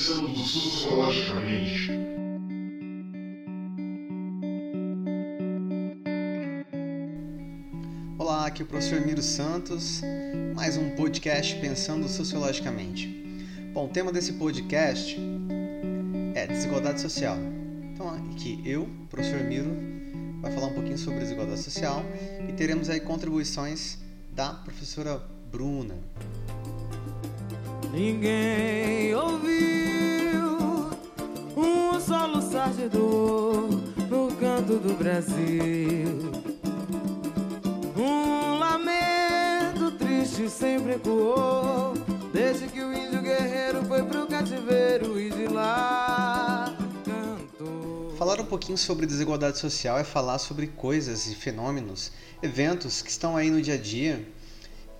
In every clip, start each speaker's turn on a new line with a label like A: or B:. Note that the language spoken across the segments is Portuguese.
A: Pensando sociologicamente. Olá, aqui é o professor Miro Santos, mais um podcast Pensando Sociologicamente. Bom, o tema desse podcast é desigualdade social. Então, aqui eu, professor Miro, vai falar um pouquinho sobre desigualdade social e teremos aí contribuições da professora Bruna.
B: Ninguém ouviu um solo sargedor no canto do Brasil. Um lamento triste sempre ecoou Desde que o índio guerreiro foi pro cativeiro e de lá cantou
A: Falar um pouquinho sobre desigualdade social é falar sobre coisas e fenômenos, eventos que estão aí no dia a dia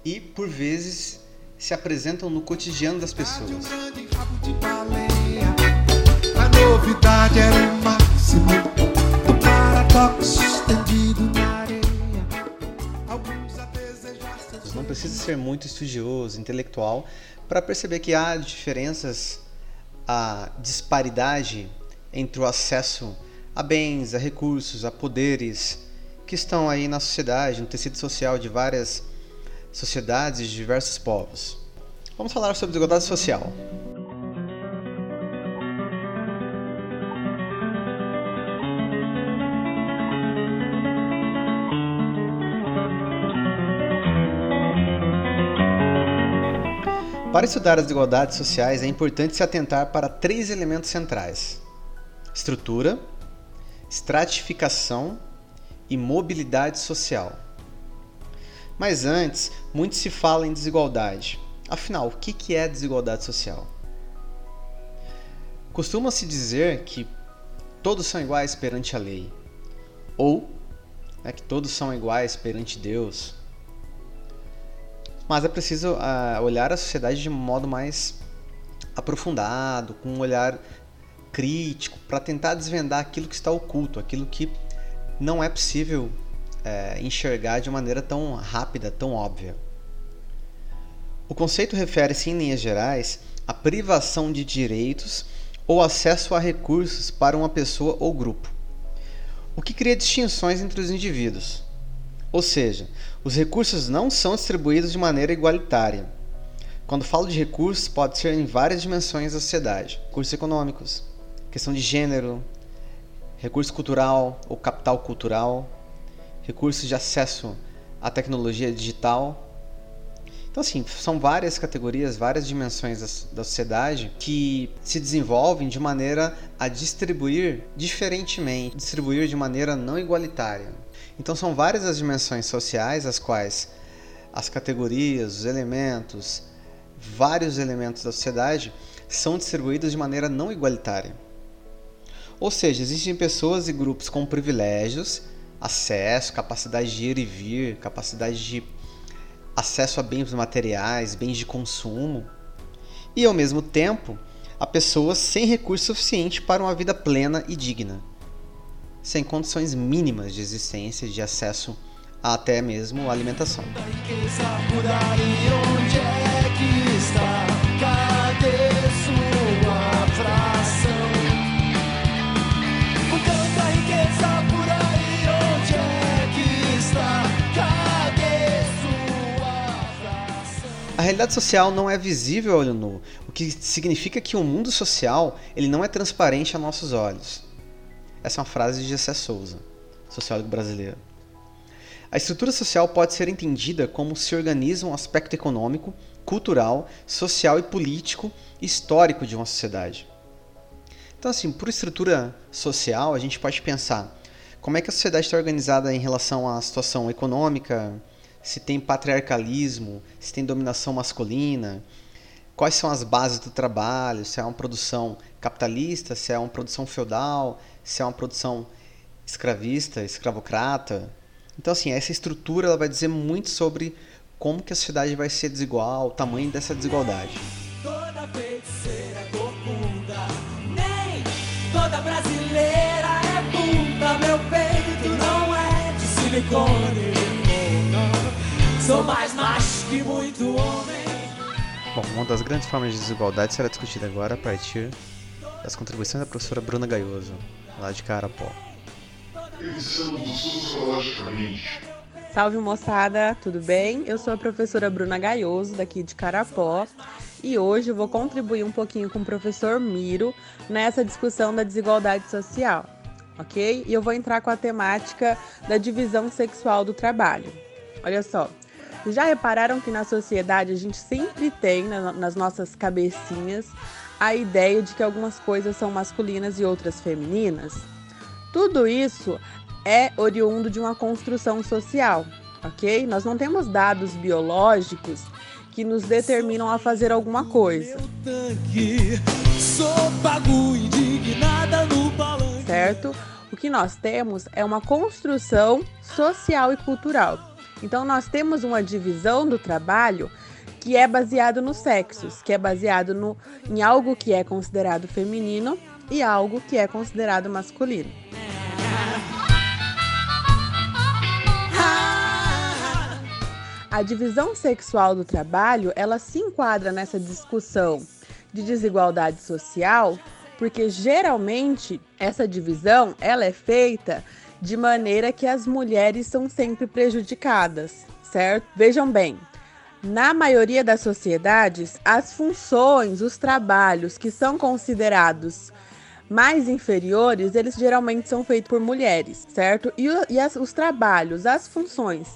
A: e, por vezes, se apresentam no cotidiano das pessoas.
C: A novidade era o máximo, o paradoxo estendido na areia.
A: Não precisa ser muito estudioso, intelectual, para perceber que há diferenças, a disparidade entre o acesso a bens, a recursos, a poderes que estão aí na sociedade, no tecido social de várias sociedades de diversos povos. Vamos falar sobre desigualdade social. Para estudar as desigualdades sociais é importante se atentar para três elementos centrais: estrutura, estratificação e mobilidade social. Mas antes, muito se fala em desigualdade. Afinal, o que é desigualdade social? Costuma-se dizer que todos são iguais perante a lei, ou né, que todos são iguais perante Deus, mas é preciso uh, olhar a sociedade de modo mais aprofundado, com um olhar crítico, para tentar desvendar aquilo que está oculto, aquilo que não é possível é, enxergar de maneira tão rápida, tão óbvia. O conceito refere-se, em linhas gerais, à privação de direitos ou acesso a recursos para uma pessoa ou grupo, o que cria distinções entre os indivíduos. Ou seja, os recursos não são distribuídos de maneira igualitária. Quando falo de recursos, pode ser em várias dimensões da sociedade: recursos econômicos, questão de gênero, recurso cultural ou capital cultural, recursos de acesso à tecnologia digital. Então, assim, são várias categorias, várias dimensões da, da sociedade que se desenvolvem de maneira a distribuir diferentemente, distribuir de maneira não igualitária. Então são várias as dimensões sociais as quais as categorias, os elementos, vários elementos da sociedade são distribuídos de maneira não igualitária. Ou seja, existem pessoas e grupos com privilégios, acesso, capacidade de ir e vir, capacidade de acesso a bens materiais, bens de consumo, e ao mesmo tempo, há pessoas sem recurso suficiente para uma vida plena e digna sem condições mínimas de existência e de acesso a até mesmo alimentação. A realidade social não é visível a olho nu, o que significa que o mundo social ele não é transparente a nossos olhos. Essa é uma frase de Gessé Souza, sociólogo brasileiro. A estrutura social pode ser entendida como se organiza um aspecto econômico, cultural, social e político histórico de uma sociedade. Então, assim, por estrutura social, a gente pode pensar como é que a sociedade está organizada em relação à situação econômica, se tem patriarcalismo, se tem dominação masculina, quais são as bases do trabalho, se é uma produção capitalista, se é uma produção feudal, se é uma produção escravista, escravocrata. Então, assim, essa estrutura ela vai dizer muito sobre como que a sociedade vai ser desigual, o tamanho dessa desigualdade. Toda feiticeira corcunda, nem toda brasileira é bunda. Meu peito não é de silicone. Sou mais macho que muito homem. Bom, uma das grandes formas de desigualdade será discutida agora a partir das contribuições da professora Bruna Gaioso, lá de Carapó.
D: Sociologicamente, Salve moçada, tudo bem? Eu sou a professora Bruna Gaioso, daqui de Carapó, e hoje eu vou contribuir um pouquinho com o professor Miro nessa discussão da desigualdade social, ok? E eu vou entrar com a temática da divisão sexual do trabalho. Olha só, já repararam que na sociedade a gente sempre tem nas nossas cabecinhas a ideia de que algumas coisas são masculinas e outras femininas? Tudo isso é oriundo de uma construção social, ok? Nós não temos dados biológicos que nos determinam a fazer alguma coisa. Certo? O que nós temos é uma construção social e cultural. Então nós temos uma divisão do trabalho que é baseado nos sexos, que é baseado no, em algo que é considerado feminino e algo que é considerado masculino. A divisão sexual do trabalho, ela se enquadra nessa discussão de desigualdade social, porque geralmente essa divisão, ela é feita de maneira que as mulheres são sempre prejudicadas, certo? Vejam bem, na maioria das sociedades, as funções, os trabalhos que são considerados mais inferiores, eles geralmente são feitos por mulheres, certo? E, e as, os trabalhos, as funções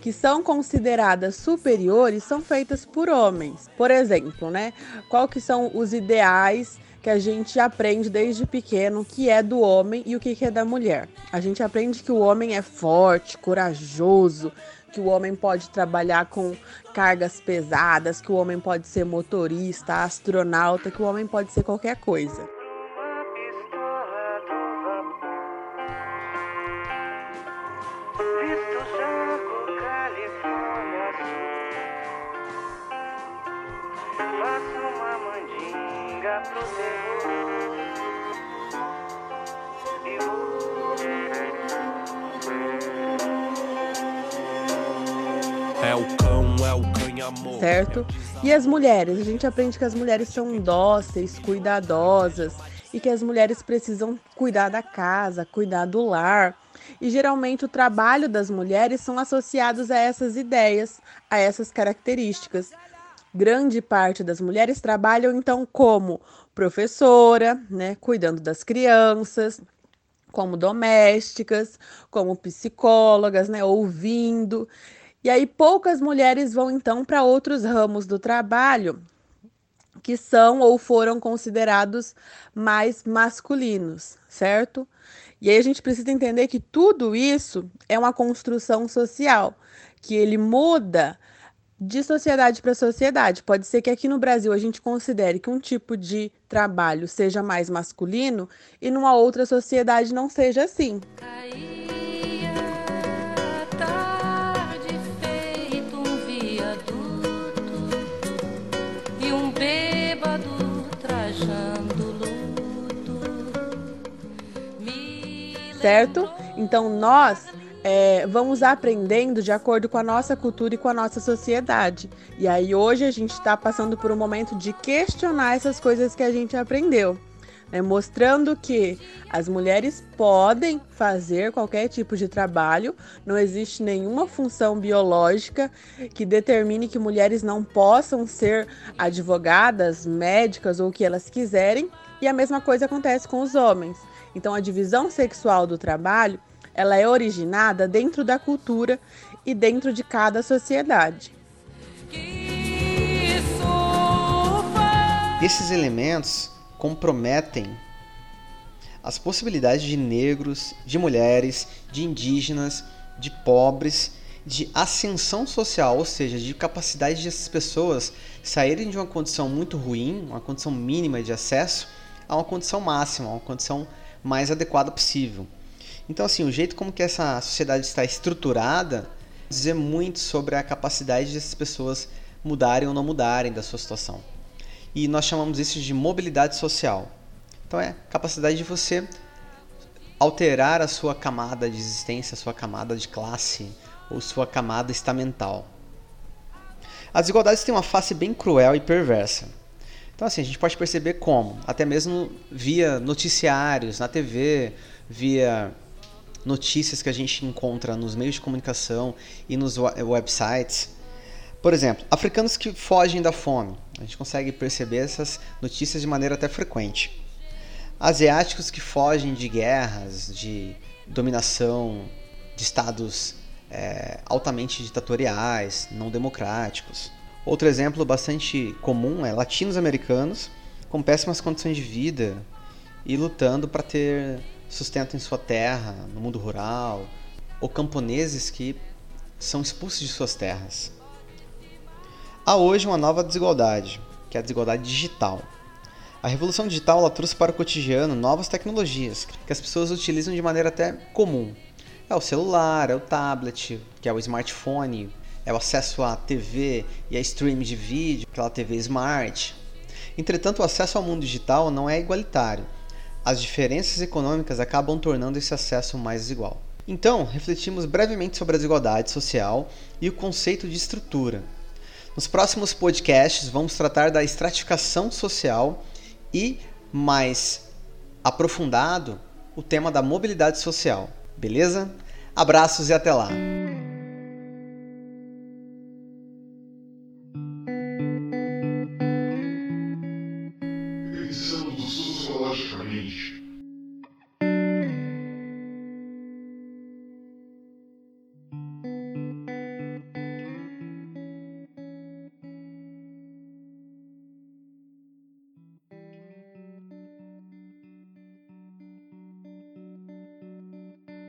D: que são consideradas superiores são feitas por homens. Por exemplo, né? Qual que são os ideais que a gente aprende desde pequeno que é do homem e o que é da mulher? A gente aprende que o homem é forte, corajoso, que o homem pode trabalhar com cargas pesadas, que o homem pode ser motorista, astronauta, que o homem pode ser qualquer coisa.
E: É o cão, é o canha-amor.
D: Certo? E as mulheres? A gente aprende que as mulheres são dóceis, cuidadosas e que as mulheres precisam cuidar da casa, cuidar do lar. E geralmente o trabalho das mulheres são associados a essas ideias, a essas características. Grande parte das mulheres trabalham então como professora, né, cuidando das crianças, como domésticas, como psicólogas, né, ouvindo. E aí poucas mulheres vão então para outros ramos do trabalho que são ou foram considerados mais masculinos, certo? E aí a gente precisa entender que tudo isso é uma construção social, que ele muda de sociedade para sociedade. Pode ser que aqui no Brasil a gente considere que um tipo de trabalho seja mais masculino e numa outra sociedade não seja assim. certo? Então nós é, vamos aprendendo de acordo com a nossa cultura e com a nossa sociedade. E aí hoje a gente está passando por um momento de questionar essas coisas que a gente aprendeu. Né, mostrando que as mulheres podem fazer qualquer tipo de trabalho, não existe nenhuma função biológica que determine que mulheres não possam ser advogadas, médicas ou o que elas quiserem, e a mesma coisa acontece com os homens. Então, a divisão sexual do trabalho ela é originada dentro da cultura e dentro de cada sociedade.
A: Esses elementos comprometem as possibilidades de negros, de mulheres, de indígenas, de pobres, de ascensão social, ou seja, de capacidade dessas pessoas saírem de uma condição muito ruim, uma condição mínima de acesso, a uma condição máxima, uma condição mais adequada possível. Então, assim, o jeito como que essa sociedade está estruturada dizer muito sobre a capacidade dessas pessoas mudarem ou não mudarem da sua situação. E nós chamamos isso de mobilidade social. Então, é a capacidade de você alterar a sua camada de existência, a sua camada de classe ou sua camada estamental. As desigualdades têm uma face bem cruel e perversa. Então, assim, a gente pode perceber como, até mesmo via noticiários, na TV, via notícias que a gente encontra nos meios de comunicação e nos websites. Por exemplo, africanos que fogem da fome. A gente consegue perceber essas notícias de maneira até frequente. Asiáticos que fogem de guerras, de dominação, de estados é, altamente ditatoriais, não democráticos. Outro exemplo bastante comum é latinos americanos com péssimas condições de vida e lutando para ter sustento em sua terra, no mundo rural, ou camponeses que são expulsos de suas terras. Há hoje uma nova desigualdade, que é a desigualdade digital. A revolução digital ela trouxe para o cotidiano novas tecnologias que as pessoas utilizam de maneira até comum. É o celular, é o tablet, que é o smartphone, é o acesso à TV e a stream de vídeo, aquela TV smart. Entretanto, o acesso ao mundo digital não é igualitário as diferenças econômicas acabam tornando esse acesso mais desigual. Então, refletimos brevemente sobre a desigualdade social e o conceito de estrutura. Nos próximos podcasts, vamos tratar da estratificação social e, mais aprofundado, o tema da mobilidade social. Beleza? Abraços e até lá!